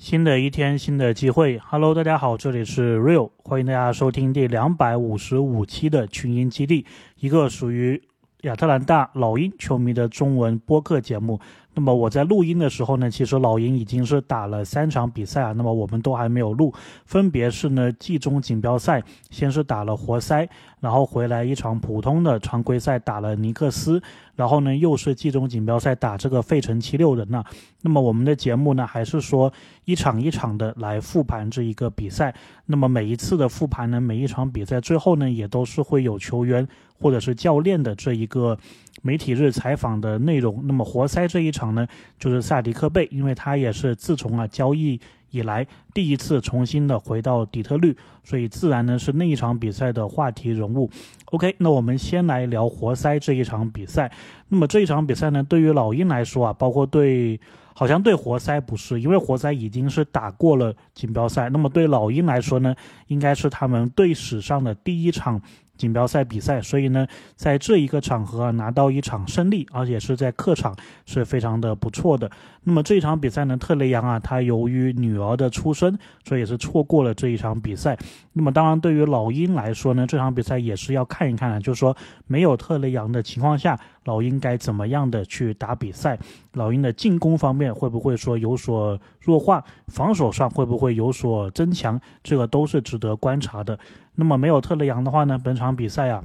新的一天，新的机会。Hello，大家好，这里是 Real，欢迎大家收听第两百五十五期的群英基地，一个属于亚特兰大老鹰球迷的中文播客节目。那么我在录音的时候呢，其实老鹰已经是打了三场比赛啊，那么我们都还没有录，分别是呢季中锦标赛，先是打了活塞，然后回来一场普通的常规赛打了尼克斯，然后呢又是季中锦标赛打这个费城七六人呐。那么我们的节目呢，还是说一场一场的来复盘这一个比赛。那么每一次的复盘呢，每一场比赛最后呢，也都是会有球员或者是教练的这一个。媒体日采访的内容，那么活塞这一场呢，就是萨迪克贝，因为他也是自从啊交易以来第一次重新的回到底特律，所以自然呢是那一场比赛的话题人物。OK，那我们先来聊活塞这一场比赛。那么这一场比赛呢，对于老鹰来说啊，包括对，好像对活塞不是，因为活塞已经是打过了锦标赛。那么对老鹰来说呢，应该是他们队史上的第一场。锦标赛比赛，所以呢，在这一个场合啊，拿到一场胜利，而且是在客场，是非常的不错的。那么这一场比赛呢，特雷杨啊，他由于女儿的出生，所以也是错过了这一场比赛。那么当然，对于老鹰来说呢，这场比赛也是要看一看啊，就是说没有特雷杨的情况下，老鹰该怎么样的去打比赛？老鹰的进攻方面会不会说有所弱化？防守上会不会有所增强？这个都是值得观察的。那么没有特雷杨的话呢？本场比赛啊，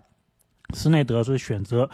斯内德是选择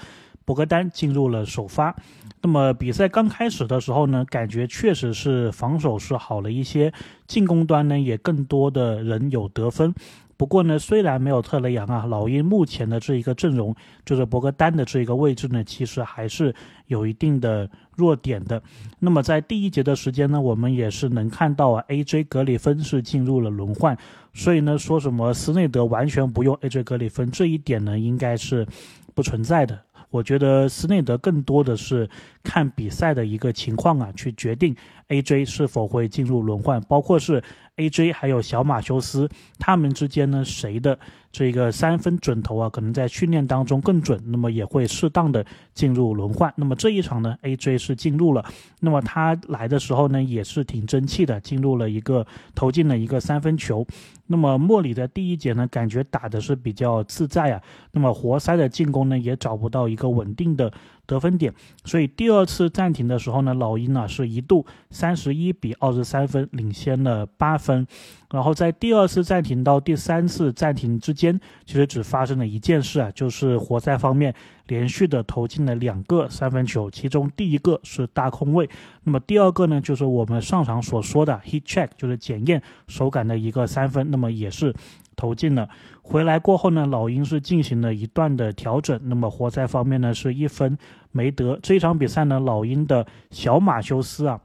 博格丹进入了首发。那么比赛刚开始的时候呢，感觉确实是防守是好了一些，进攻端呢也更多的人有得分。不过呢，虽然没有特雷杨啊，老鹰目前的这一个阵容，就是博格丹的这一个位置呢，其实还是有一定的弱点的。那么在第一节的时间呢，我们也是能看到啊，A.J. 格里芬是进入了轮换，所以呢，说什么斯内德完全不用 A.J. 格里芬这一点呢，应该是不存在的。我觉得斯内德更多的是看比赛的一个情况啊，去决定 A.J. 是否会进入轮换，包括是。A.J. 还有小马修斯，他们之间呢，谁的这个三分准头啊，可能在训练当中更准，那么也会适当的进入轮换。那么这一场呢，A.J. 是进入了，那么他来的时候呢，也是挺争气的，进入了一个投进了一个三分球。那么莫里的第一节呢，感觉打的是比较自在啊。那么活塞的进攻呢，也找不到一个稳定的得分点，所以第二次暂停的时候呢，老鹰啊是一度三十一比二十三分领先了八分。然后在第二次暂停到第三次暂停之间，其实只发生了一件事啊，就是活塞方面连续的投进了两个三分球，其中第一个是大空位，那么第二个呢，就是我们上场所说的 heat check，就是检验手感的一个三分，那么也是投进了。回来过后呢，老鹰是进行了一段的调整，那么活塞方面呢是一分没得。这场比赛呢，老鹰的小马修斯啊。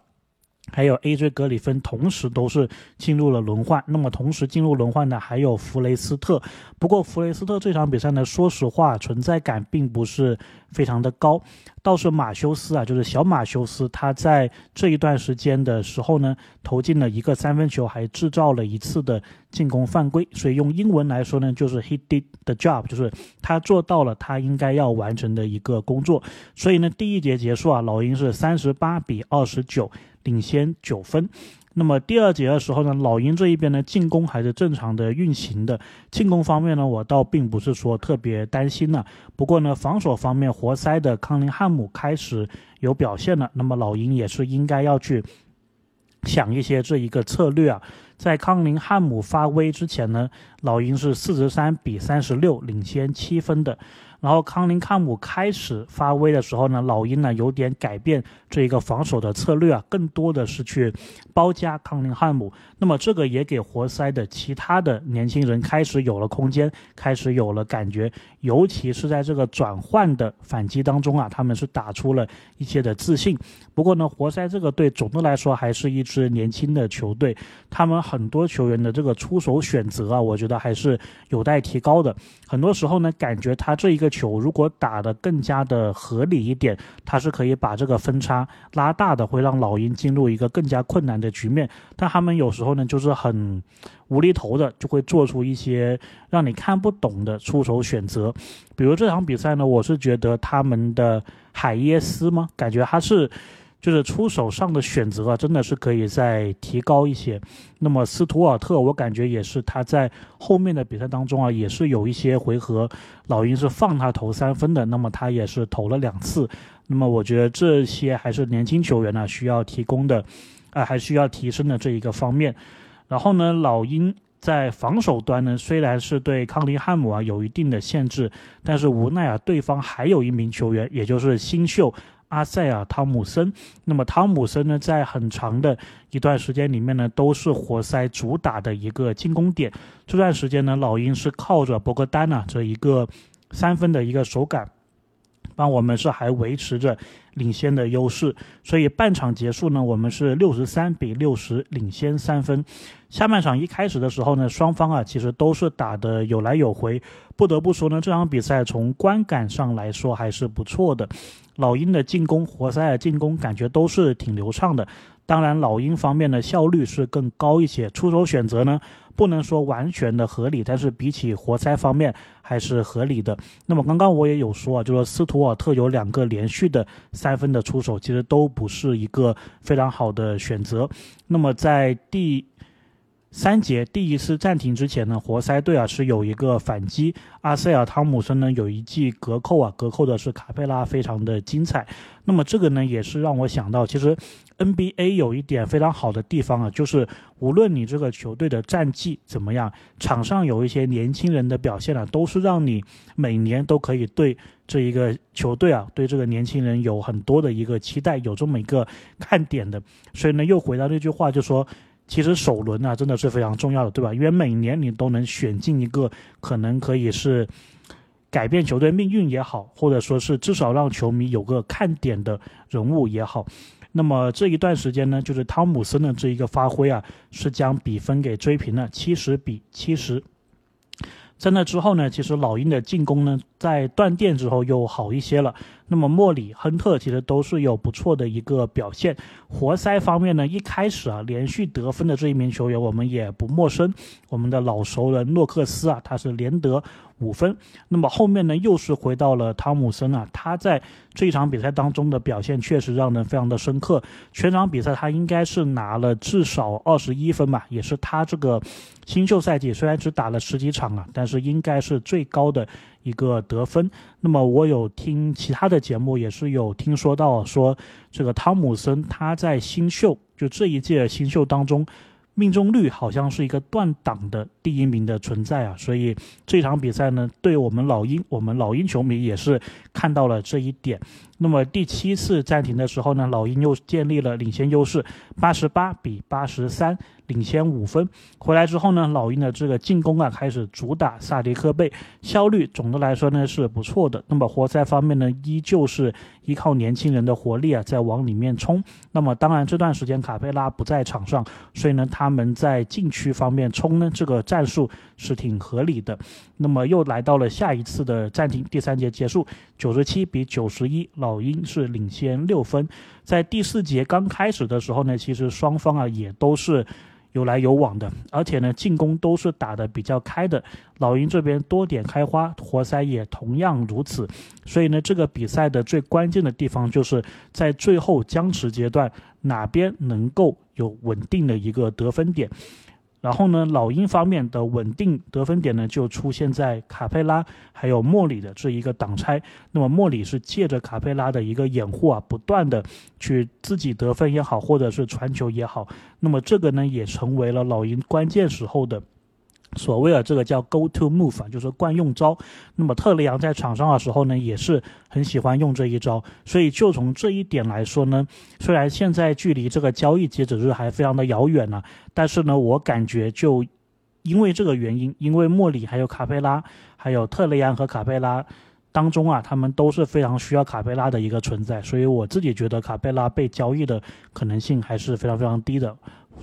还有 A.J. 格里芬同时都是进入了轮换，那么同时进入轮换的还有弗雷斯特。不过弗雷斯特这场比赛呢，说实话存在感并不是非常的高。倒是马修斯啊，就是小马修斯，他在这一段时间的时候呢，投进了一个三分球，还制造了一次的进攻犯规。所以用英文来说呢，就是 he did the job，就是他做到了他应该要完成的一个工作。所以呢，第一节结束啊，老鹰是三十八比二十九。领先九分，那么第二节的时候呢，老鹰这一边呢进攻还是正常的运行的。进攻方面呢，我倒并不是说特别担心呢。不过呢，防守方面，活塞的康宁汉姆开始有表现了。那么老鹰也是应该要去想一些这一个策略啊。在康宁汉姆发威之前呢，老鹰是四十三比三十六领先七分的。然后康宁汉姆开始发威的时候呢，老鹰呢有点改变这一个防守的策略啊，更多的是去包夹康宁汉姆。那么这个也给活塞的其他的年轻人开始有了空间，开始有了感觉，尤其是在这个转换的反击当中啊，他们是打出了一些的自信。不过呢，活塞这个队总的来说还是一支年轻的球队，他们很多球员的这个出手选择啊，我觉得还是有待提高的。很多时候呢，感觉他这一个。球如果打得更加的合理一点，他是可以把这个分差拉大的，会让老鹰进入一个更加困难的局面。但他们有时候呢，就是很无厘头的，就会做出一些让你看不懂的出手选择。比如这场比赛呢，我是觉得他们的海耶斯吗？感觉他是。就是出手上的选择啊，真的是可以再提高一些。那么斯图尔特，我感觉也是他在后面的比赛当中啊，也是有一些回合老鹰是放他投三分的，那么他也是投了两次。那么我觉得这些还是年轻球员呢需要提供的，啊，还需要提升的这一个方面。然后呢，老鹰。在防守端呢，虽然是对康尼汉姆啊有一定的限制，但是无奈啊，对方还有一名球员，也就是新秀阿塞尔汤姆森。那么汤姆森呢，在很长的一段时间里面呢，都是活塞主打的一个进攻点。这段时间呢，老鹰是靠着博格丹呐这一个三分的一个手感。帮我们是还维持着领先的优势，所以半场结束呢，我们是六十三比六十领先三分。下半场一开始的时候呢，双方啊其实都是打的有来有回。不得不说呢，这场比赛从观感上来说还是不错的。老鹰的进攻，活塞的进攻感觉都是挺流畅的。当然，老鹰方面的效率是更高一些，出手选择呢不能说完全的合理，但是比起活塞方面还是合理的。那么刚刚我也有说啊，就说斯图尔特有两个连续的三分的出手，其实都不是一个非常好的选择。那么在第。三节第一次暂停之前呢，活塞队啊是有一个反击，阿塞尔汤姆森呢有一记隔扣啊，隔扣的是卡佩拉，非常的精彩。那么这个呢也是让我想到，其实 NBA 有一点非常好的地方啊，就是无论你这个球队的战绩怎么样，场上有一些年轻人的表现啊，都是让你每年都可以对这一个球队啊，对这个年轻人有很多的一个期待，有这么一个看点的。所以呢，又回到那句话，就说。其实首轮啊，真的是非常重要的，对吧？因为每年你都能选进一个可能可以是改变球队命运也好，或者说是至少让球迷有个看点的人物也好。那么这一段时间呢，就是汤姆森的这一个发挥啊，是将比分给追平了，七十比七十。在那之后呢，其实老鹰的进攻呢，在断电之后又好一些了。那么莫里、亨特其实都是有不错的一个表现。活塞方面呢，一开始啊，连续得分的这一名球员我们也不陌生，我们的老熟人诺克斯啊，他是连得。五分，那么后面呢又是回到了汤姆森啊，他在这一场比赛当中的表现确实让人非常的深刻。全场比赛他应该是拿了至少二十一分吧，也是他这个新秀赛季虽然只打了十几场啊，但是应该是最高的一个得分。那么我有听其他的节目，也是有听说到说这个汤姆森他在新秀就这一届新秀当中。命中率好像是一个断档的第一名的存在啊，所以这场比赛呢，对我们老鹰，我们老鹰球迷也是看到了这一点。那么第七次暂停的时候呢，老鹰又建立了领先优势，八十八比八十三。领先五分，回来之后呢，老鹰的这个进攻啊开始主打萨迪克贝，效率总的来说呢是不错的。那么活塞方面呢，依旧是依靠年轻人的活力啊在往里面冲。那么当然这段时间卡佩拉不在场上，所以呢他们在禁区方面冲呢这个战术是挺合理的。那么又来到了下一次的暂停，第三节结束，九十七比九十一，老鹰是领先六分。在第四节刚开始的时候呢，其实双方啊也都是。有来有往的，而且呢，进攻都是打得比较开的。老鹰这边多点开花，活塞也同样如此。所以呢，这个比赛的最关键的地方就是在最后僵持阶段，哪边能够有稳定的一个得分点。然后呢，老鹰方面的稳定得分点呢，就出现在卡佩拉还有莫里的这一个挡拆。那么莫里是借着卡佩拉的一个掩护啊，不断的去自己得分也好，或者是传球也好。那么这个呢，也成为了老鹰关键时候的。所谓的这个叫 go to move 啊，就是惯用招。那么特雷杨在场上的时候呢，也是很喜欢用这一招。所以就从这一点来说呢，虽然现在距离这个交易截止日还非常的遥远呢，但是呢，我感觉就因为这个原因，因为莫里还有卡佩拉，还有特雷杨和卡佩拉当中啊，他们都是非常需要卡佩拉的一个存在。所以我自己觉得卡佩拉被交易的可能性还是非常非常低的，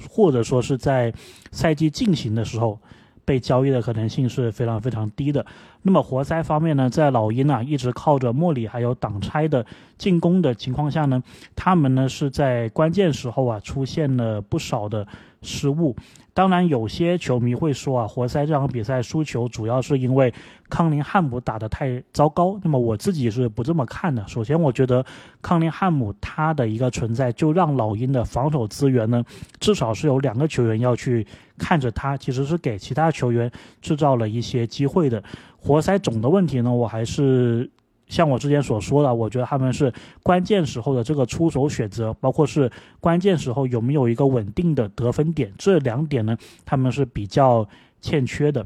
或者说是在赛季进行的时候。被交易的可能性是非常非常低的。那么活塞方面呢，在老鹰啊一直靠着莫里还有挡拆的进攻的情况下呢，他们呢是在关键时候啊出现了不少的失误。当然，有些球迷会说啊，活塞这场比赛输球主要是因为康宁汉姆打得太糟糕。那么我自己是不这么看的。首先，我觉得康宁汉姆他的一个存在，就让老鹰的防守资源呢，至少是有两个球员要去看着他，其实是给其他球员制造了一些机会的。活塞总的问题呢，我还是。像我之前所说的，我觉得他们是关键时候的这个出手选择，包括是关键时候有没有一个稳定的得分点，这两点呢，他们是比较欠缺的。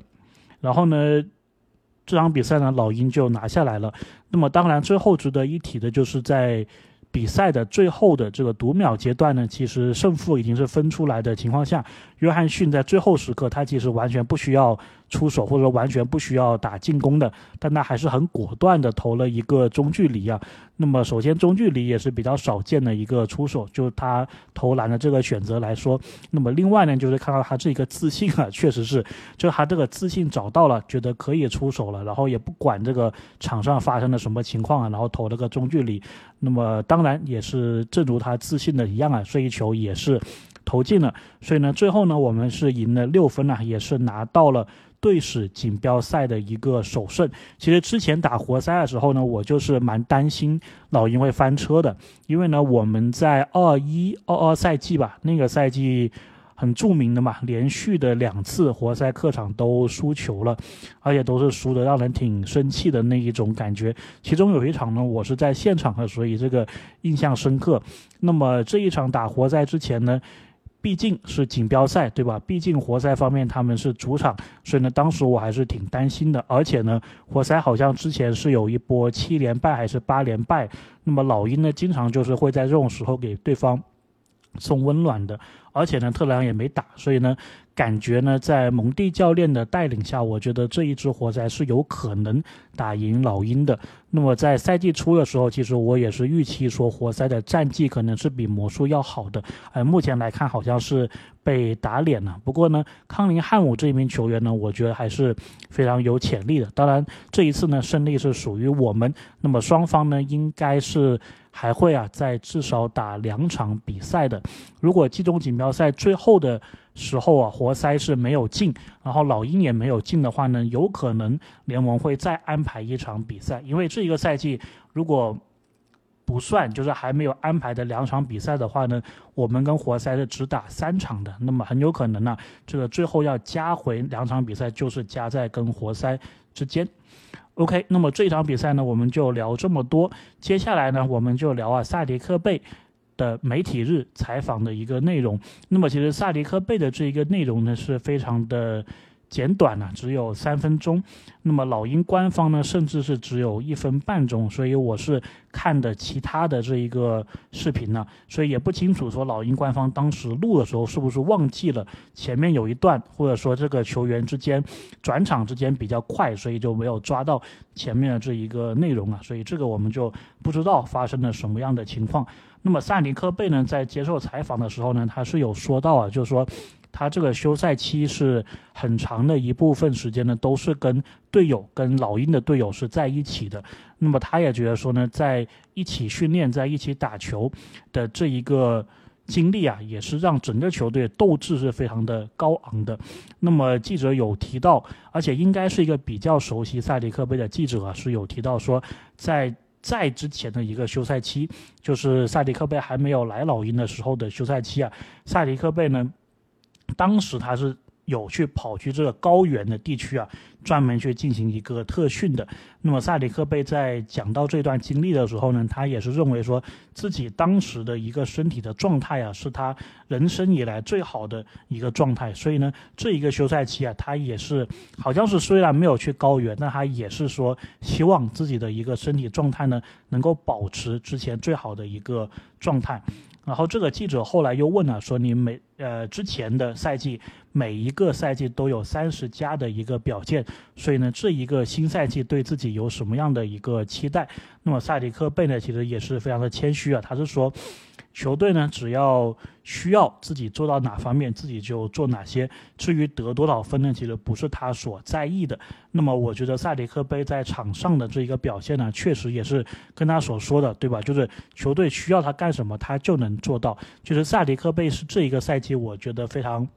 然后呢，这场比赛呢，老鹰就拿下来了。那么当然，最后值得一提的就是在。比赛的最后的这个读秒阶段呢，其实胜负已经是分出来的情况下，约翰逊在最后时刻，他其实完全不需要出手，或者说完全不需要打进攻的，但他还是很果断的投了一个中距离啊。那么首先中距离也是比较少见的一个出手，就是他投篮的这个选择来说。那么另外呢，就是看到他这个自信啊，确实是，就他这个自信找到了，觉得可以出手了，然后也不管这个场上发生了什么情况啊，然后投了个中距离。那么当然也是正如他自信的一样啊，这一球也是投进了。所以呢，最后呢，我们是赢了六分啊，也是拿到了。队史锦标赛的一个首胜。其实之前打活塞的时候呢，我就是蛮担心老鹰会翻车的，因为呢，我们在二一二二赛季吧，那个赛季很著名的嘛，连续的两次活塞客场都输球了，而且都是输的让人挺生气的那一种感觉。其中有一场呢，我是在现场的，所以这个印象深刻。那么这一场打活塞之前呢？毕竟是锦标赛，对吧？毕竟活塞方面他们是主场，所以呢，当时我还是挺担心的。而且呢，活塞好像之前是有一波七连败还是八连败，那么老鹰呢，经常就是会在这种时候给对方送温暖的。而且呢，特雷杨也没打，所以呢。感觉呢，在蒙蒂教练的带领下，我觉得这一支活塞是有可能打赢老鹰的。那么在赛季初的时候，其实我也是预期说活塞的战绩可能是比魔术要好的。呃，目前来看好像是被打脸了。不过呢，康宁汉姆这名球员呢，我觉得还是非常有潜力的。当然，这一次呢，胜利是属于我们。那么双方呢，应该是还会啊，在至少打两场比赛的。如果季中锦标赛最后的。时候啊，活塞是没有进，然后老鹰也没有进的话呢，有可能联盟会再安排一场比赛，因为这一个赛季如果不算，就是还没有安排的两场比赛的话呢，我们跟活塞是只打三场的，那么很有可能呢，这个最后要加回两场比赛，就是加在跟活塞之间。OK，那么这场比赛呢，我们就聊这么多，接下来呢，我们就聊啊，萨迪克贝。的媒体日采访的一个内容，那么其实萨迪克贝的这一个内容呢是非常的简短呢，只有三分钟。那么老鹰官方呢，甚至是只有一分半钟，所以我是看的其他的这一个视频呢，所以也不清楚说老鹰官方当时录的时候是不是忘记了前面有一段，或者说这个球员之间转场之间比较快，所以就没有抓到前面的这一个内容啊，所以这个我们就不知道发生了什么样的情况。那么萨尼克贝呢，在接受采访的时候呢，他是有说到啊，就是说他这个休赛期是很长的一部分时间呢，都是跟队友、跟老鹰的队友是在一起的。那么他也觉得说呢，在一起训练、在一起打球的这一个经历啊，也是让整个球队斗志是非常的高昂的。那么记者有提到，而且应该是一个比较熟悉萨迪克贝的记者啊，是有提到说在。在之前的一个休赛期，就是萨迪克贝还没有来老鹰的时候的休赛期啊，萨迪克贝呢，当时他是。有去跑去这个高原的地区啊，专门去进行一个特训的。那么萨里克贝在讲到这段经历的时候呢，他也是认为说自己当时的一个身体的状态啊，是他人生以来最好的一个状态。所以呢，这一个休赛期啊，他也是好像是虽然没有去高原，但他也是说希望自己的一个身体状态呢，能够保持之前最好的一个状态。然后这个记者后来又问了，说你每呃之前的赛季每一个赛季都有三十加的一个表现，所以呢这一个新赛季对自己有什么样的一个期待？那么萨迪克贝呢其实也是非常的谦虚啊，他是说。球队呢，只要需要自己做到哪方面，自己就做哪些。至于得多少分呢，其实不是他所在意的。那么，我觉得萨迪克贝在场上的这一个表现呢，确实也是跟他所说的，对吧？就是球队需要他干什么，他就能做到。就是萨迪克贝是这一个赛季，我觉得非常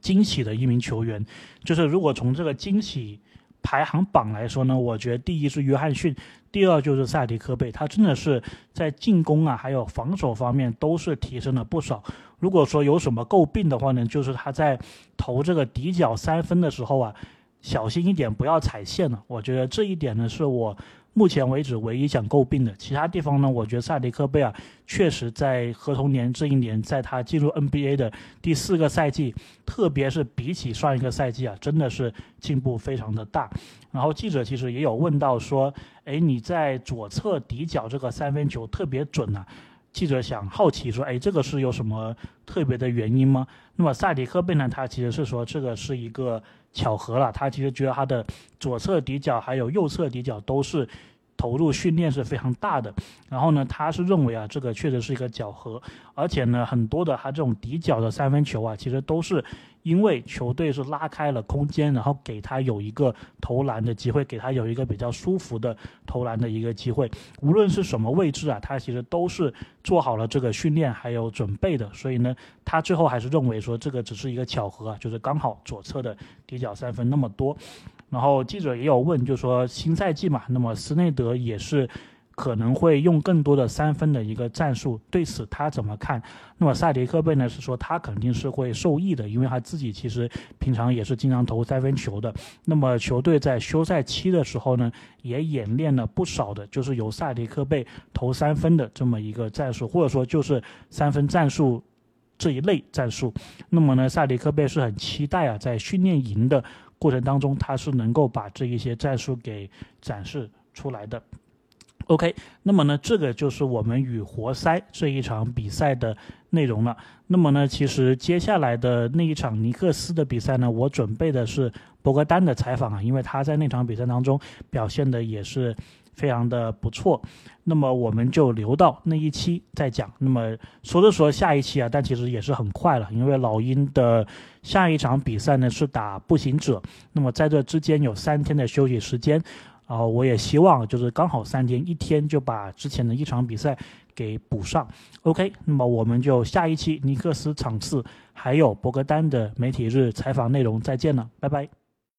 惊喜的一名球员。就是如果从这个惊喜。排行榜来说呢，我觉得第一是约翰逊，第二就是塞迪科贝，他真的是在进攻啊，还有防守方面都是提升了不少。如果说有什么诟病的话呢，就是他在投这个底角三分的时候啊，小心一点不要踩线了。我觉得这一点呢是我。目前为止，唯一想诟病的其他地方呢？我觉得萨迪克贝尔确实在合同年这一年，在他进入 NBA 的第四个赛季，特别是比起上一个赛季啊，真的是进步非常的大。然后记者其实也有问到说：“哎，你在左侧底角这个三分球特别准啊？”记者想好奇说：“哎，这个是有什么特别的原因吗？”那么萨迪克贝呢？他其实是说这个是一个。巧合了，他其实觉得他的左侧底角还有右侧底角都是投入训练是非常大的。然后呢，他是认为啊，这个确实是一个巧合，而且呢，很多的他这种底角的三分球啊，其实都是。因为球队是拉开了空间，然后给他有一个投篮的机会，给他有一个比较舒服的投篮的一个机会。无论是什么位置啊，他其实都是做好了这个训练还有准备的。所以呢，他最后还是认为说这个只是一个巧合啊，就是刚好左侧的底角三分那么多。然后记者也有问，就说新赛季嘛，那么斯内德也是。可能会用更多的三分的一个战术，对此他怎么看？那么萨迪克贝呢是说他肯定是会受益的，因为他自己其实平常也是经常投三分球的。那么球队在休赛期的时候呢，也演练了不少的，就是由萨迪克贝投三分的这么一个战术，或者说就是三分战术这一类战术。那么呢，萨迪克贝是很期待啊，在训练营的过程当中，他是能够把这一些战术给展示出来的。OK，那么呢，这个就是我们与活塞这一场比赛的内容了。那么呢，其实接下来的那一场尼克斯的比赛呢，我准备的是博格丹的采访啊，因为他在那场比赛当中表现的也是非常的不错。那么我们就留到那一期再讲。那么说着说下一期啊，但其实也是很快了，因为老鹰的下一场比赛呢是打步行者，那么在这之间有三天的休息时间。然后我也希望就是刚好三天，一天就把之前的一场比赛给补上。OK，那么我们就下一期尼克斯场次还有博格丹的媒体日采访内容再见了，拜拜。